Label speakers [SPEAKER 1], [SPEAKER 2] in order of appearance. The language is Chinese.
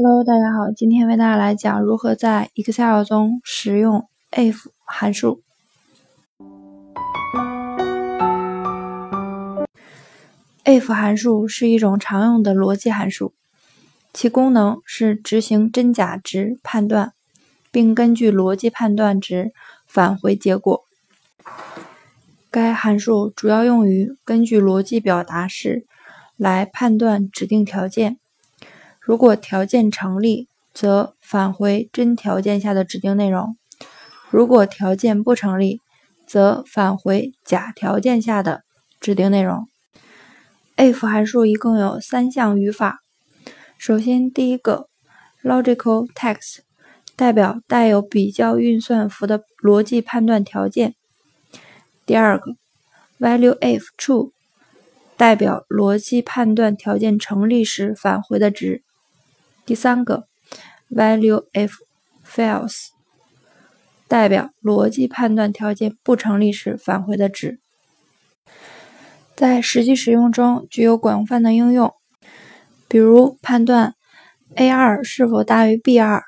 [SPEAKER 1] Hello，大家好，今天为大家来讲如何在 Excel 中使用 if 函数。if 函数是一种常用的逻辑函数，其功能是执行真假值判断，并根据逻辑判断值返回结果。该函数主要用于根据逻辑表达式来判断指定条件。如果条件成立，则返回真条件下的指定内容；如果条件不成立，则返回假条件下的指定内容。if 函数一共有三项语法。首先，第一个 logical text 代表带有比较运算符的逻辑判断条件；第二个 value if true 代表逻辑判断条件成立时返回的值。第三个，value if false，代表逻辑判断条件不成立时返回的值。在实际使用中具有广泛的应用，比如判断 a 二是否大于 b 二，